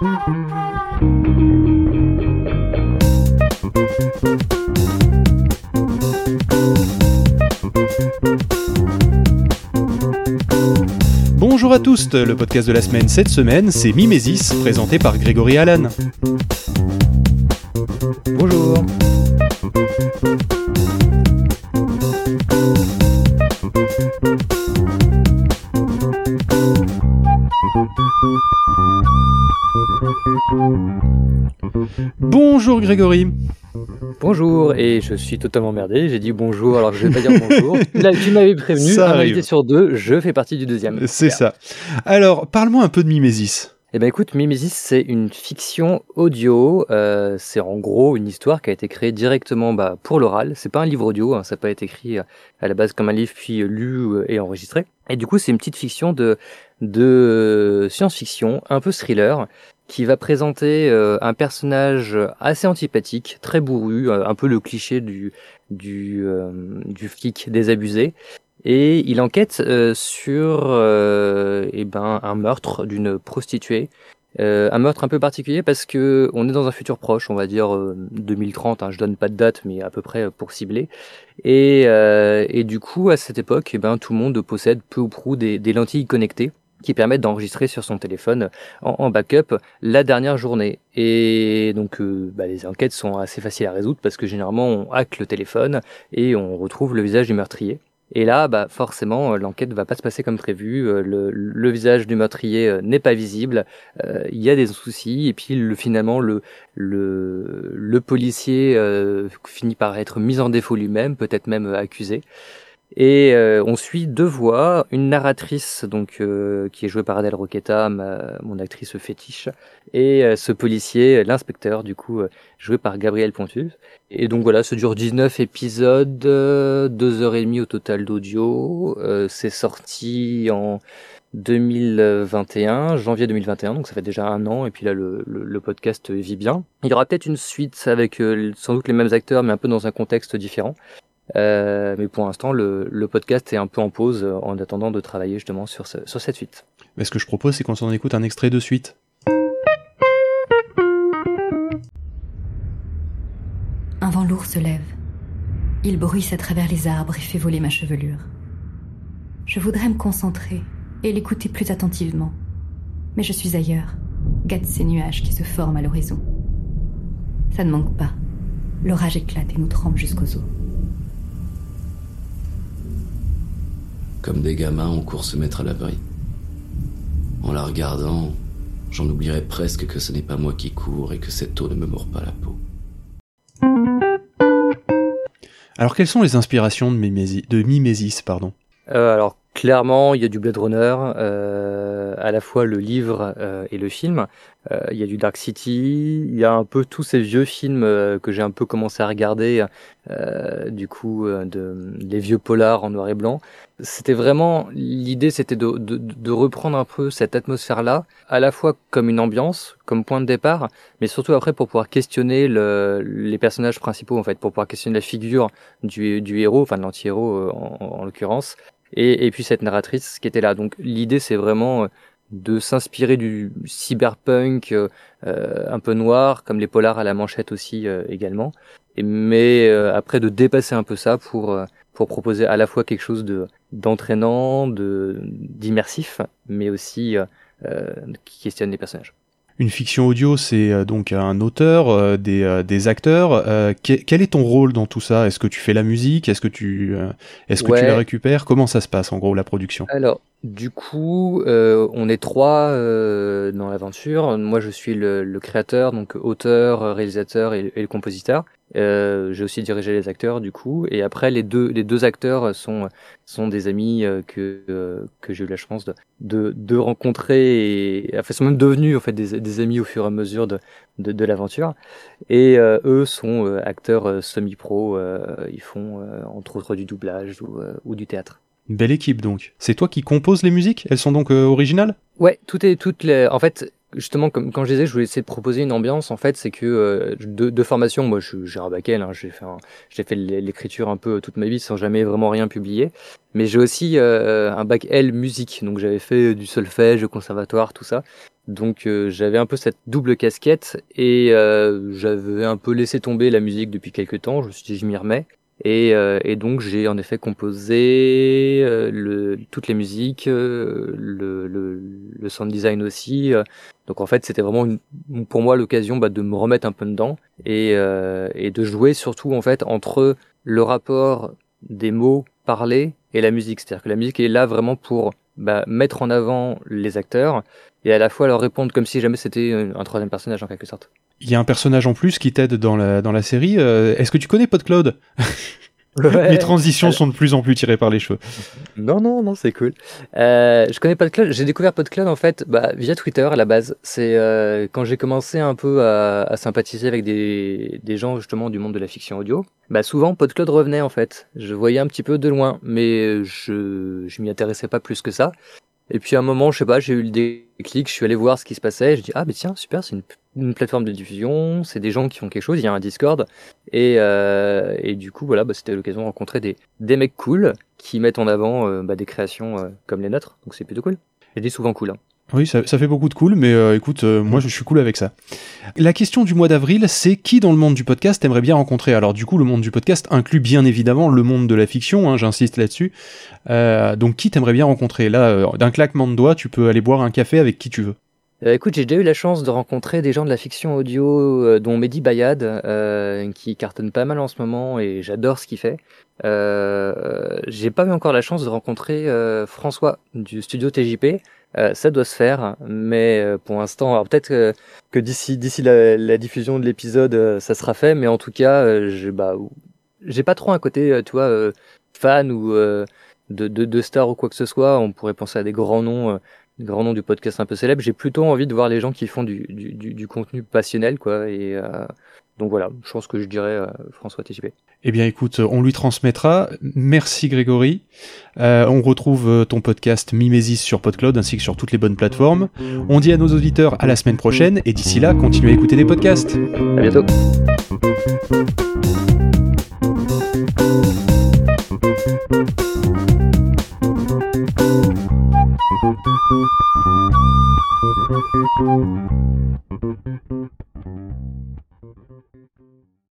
Bonjour à tous, le podcast de la semaine cette semaine, c'est Mimesis, présenté par Grégory Allan. Bonjour. Bonjour Grégory. Bonjour, et je suis totalement merdé, j'ai dit bonjour alors que je vais pas dire bonjour. Là, tu m'avais prévenu, Ça un arrive. invité sur deux, je fais partie du deuxième. C'est ça. Alors, parle-moi un peu de Mimesis. Eh ben écoute, Mimesis, c'est une fiction audio. euh, c'est en gros une histoire qui a été créée directement bah, pour l'oral. C'est pas un livre audio, hein, ça n'a pas été écrit euh, à la base comme un livre puis euh, lu et enregistré. Et du coup, c'est une petite fiction de de science-fiction, un peu thriller, qui va présenter euh, un personnage assez antipathique, très bourru, euh, un peu le cliché du du euh, du flic désabusé. Et il enquête euh, sur eh ben, un meurtre d'une prostituée. Un meurtre un peu particulier parce que on est dans un futur proche, on va dire euh, 2030, hein, je donne pas de date, mais à peu près pour cibler. Et, et du coup, à cette époque, eh ben, tout le monde possède peu ou prou des lentilles connectées qui permettent d'enregistrer sur son téléphone en, backup la dernière journée. Et donc euh, bah, les enquêtes sont assez faciles à résoudre parce que généralement on hack le téléphone et on retrouve le visage du meurtrier. Et là, bah, forcément, euh, l'enquête va pas se passer comme prévu. euh, Le, visage du meurtrier n'est pas visible. Il y a des soucis. Et puis, le, finalement, le, le, policier finit par être mis en défaut lui-même, peut-être même accusé. Et euh, on suit deux voix, une narratrice donc euh, qui est jouée par Adèle Roqueta, ma- mon actrice fétiche, et euh, ce policier, l'inspecteur du coup euh, joué par Gabriel Pontus. Et donc voilà, ça dure 19 épisodes, euh, deux heures et demie au total d'audio. Euh, c'est sorti en 2021, janvier 2021, donc ça fait déjà un an. Et puis là, le, le, le podcast vit bien. Il y aura peut-être une suite avec euh, sans doute les mêmes acteurs, mais un peu dans un contexte différent. Euh, mais pour l'instant, le, le podcast est un peu en pause euh, en attendant de travailler justement sur, ce- sur cette suite. Mais ce que je propose, c'est qu'on s'en écoute un extrait de suite. Un vent lourd se lève. Il bruisse à travers les arbres et fait voler ma chevelure. Je voudrais me concentrer et l'écouter plus attentivement. Mais je suis ailleurs, gâte ces nuages qui se forment à l'horizon. Ça ne manque pas. L'orage éclate et nous trempe jusqu'aux os. Comme des gamins, on court se mettre à l'abri. En la regardant, j'en oublierais presque que ce n'est pas moi qui cours et que cette eau ne me mord pas la peau. Alors, quelles sont les inspirations de Mimesis, de Mimesis pardon? Euh, alors clairement, il y a du Blade Runner, euh, à la fois le livre euh, et le film. Euh, il y a du Dark City, il y a un peu tous ces vieux films euh, que j'ai un peu commencé à regarder, euh, du coup, euh, de, les vieux polars en noir et blanc. C'était vraiment l'idée, c'était de, de, de reprendre un peu cette atmosphère-là, à la fois comme une ambiance, comme point de départ, mais surtout après pour pouvoir questionner le, les personnages principaux en fait, pour pouvoir questionner la figure du, du héros, enfin de l'anti-héros en, en l'occurrence, et, puis cette narratrice qui était là. Donc l'idée c'est vraiment euh, de s'inspirer du cyberpunk euh, euh, un peu noir, comme les polars à la manchette aussi également, mais après de dépasser un peu ça pour pour proposer à la fois quelque chose de d'entraînant, de d'immersif, mais aussi qui questionne les personnages. Une fiction audio, c'est euh, donc un auteur, euh, des, euh, des acteurs. Euh, que- quel est ton rôle dans tout ça? Est-ce que tu fais la musique? Est-ce que tu euh, est-ce que tu la récupères? Comment ça se passe en gros la production? Alors, du coup, euh, on est trois euh, dans Moi, je suis le, le créateur, donc auteur, réalisateur et, et le compositeur. Euh, j'ai aussi dirigé les acteurs, du coup. Et après, les deux, les deux acteurs sont sont des amis euh, que euh, que j'ai eu la chance de de, de rencontrer et enfin, sont même devenus en fait des, des amis au fur et à mesure de de, de l'aventure. Et euh, eux sont acteurs semi-pro. ils font entre autres du doublage ou, ou du théâtre. Belle équipe donc. C'est toi qui composes les musiques? Elles sont donc euh, originales? Ouais, tout est toutes les. En fait, justement, comme quand je disais, je voulais essayer de proposer une ambiance. En fait, c'est que euh, de, formation, moi, je j'ai un bac hein, j'ai fait, j'ai fait l'écriture un peu toute ma vie sans jamais vraiment rien publier. Mais j'ai aussi euh, un bac L musique, donc j'avais fait du solfège, conservatoire, tout ça. Donc euh, j'avais un peu cette double casquette et j'avais un peu laissé tomber la musique depuis quelques temps. Je me suis dit, je m'y remets. Et, euh, et, donc j'ai en effet composé euh, le, toutes les musiques, euh, le, le, le, sound design aussi. donc en fait c'était vraiment une, pour moi l'occasion bah, de me remettre un peu dedans et, et de jouer surtout en fait entre le rapport des mots parlés et la musique. C'est-à-dire que la musique est là vraiment pour bah, mettre en avant les acteurs et à la fois leur répondre comme si jamais c'était un troisième personnage en quelque sorte. Il y a un personnage en plus qui t'aide dans la, dans la série. Euh, est-ce que tu connais PodCloud Les transitions sont de plus en plus tirées par les cheveux. Non, non, non, c'est cool. Euh, je connais PodCloud. J'ai découvert PodCloud en fait bah, via Twitter à la base. C'est euh, quand j'ai commencé un peu à, à, sympathiser avec des, des gens justement du monde de la fiction audio. Bah souvent PodCloud revenait en fait. Je voyais un petit peu de loin, mais je je m'y intéressais pas plus que ça. Et puis à un moment, je sais pas, j'ai eu le déclic, je suis allé voir ce qui se passait, je dis ah mais tiens super, c'est une, plateforme de diffusion, c'est des gens qui font quelque chose, il y a un Discord et, euh, et du coup voilà, bah, c'était l'occasion de rencontrer des, des mecs cool qui mettent en avant euh, bah, des créations euh, comme les nôtres, donc c'est plutôt cool. Et des souvent cool. Hein. Oui, ça, fait beaucoup de cool, mais euh, écoute, euh, moi je suis cool avec ça. La question du mois d'avril, c'est qui dans le monde du podcast aimerait bien rencontrer? Alors du coup, le monde du podcast inclut bien évidemment le monde de la fiction, hein, j'insiste là-dessus. Euh, donc qui t'aimerais bien rencontrer? Là, d'un claquement de doigts, tu peux aller boire un café avec qui tu veux. écoute, j'ai déjà eu la chance de rencontrer des gens de la fiction audio, dont Mehdi Bayad, qui cartonne pas mal en ce moment, et j'adore ce qu'il fait. j'ai pas eu encore la chance de rencontrer François du studio TJP, euh, ça doit se faire, mais euh, pour l'instant, peut-être euh, que d'ici d'ici la, diffusion de l'épisode, ça sera fait, mais en tout cas, j'ai bah, j'ai pas trop un côté, tu vois, fan ou de, de, de star ou quoi que ce soit. On pourrait penser à des grands noms, des grands noms du podcast un peu célèbre. J'ai plutôt envie de voir les gens qui font du, du, du, du contenu passionnel, quoi, et donc voilà, je pense que je dirais euh, François TJP. Eh bien écoute, on lui transmettra. Merci Grégory. Euh, on retrouve euh, ton podcast Mimesis sur PodCloud ainsi que sur toutes les bonnes plateformes. On dit à nos auditeurs à la semaine prochaine et d'ici là, continuez à écouter des podcasts. À bientôt.